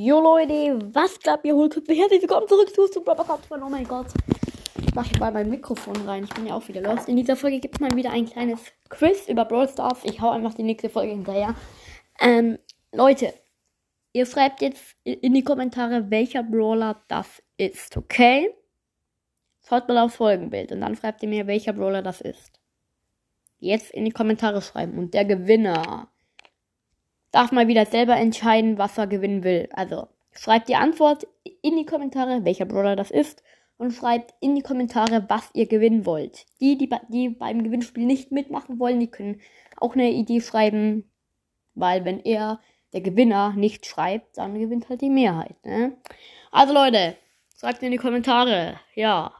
Jo Leute, was klappt ihr Hohlköpfe? Herzlich willkommen zurück zu Super Cup Oh mein Gott. Ich mache mal mein Mikrofon rein. Ich bin ja auch wieder los. In dieser Folge gibt es mal wieder ein kleines Quiz über Brawl Stars. Ich hau einfach die nächste Folge hinterher. Ähm, Leute, ihr schreibt jetzt in die Kommentare, welcher Brawler das ist, okay? Schaut mal aufs Folgenbild und dann schreibt ihr mir, welcher Brawler das ist. Jetzt in die Kommentare schreiben. Und der Gewinner darf mal wieder selber entscheiden, was er gewinnen will. Also schreibt die Antwort in die Kommentare, welcher Brawler das ist. Und schreibt in die Kommentare, was ihr gewinnen wollt. Die, die, die beim Gewinnspiel nicht mitmachen wollen, die können auch eine Idee schreiben. Weil wenn er, der Gewinner, nicht schreibt, dann gewinnt halt die Mehrheit. Ne? Also Leute, schreibt in die Kommentare. Ja.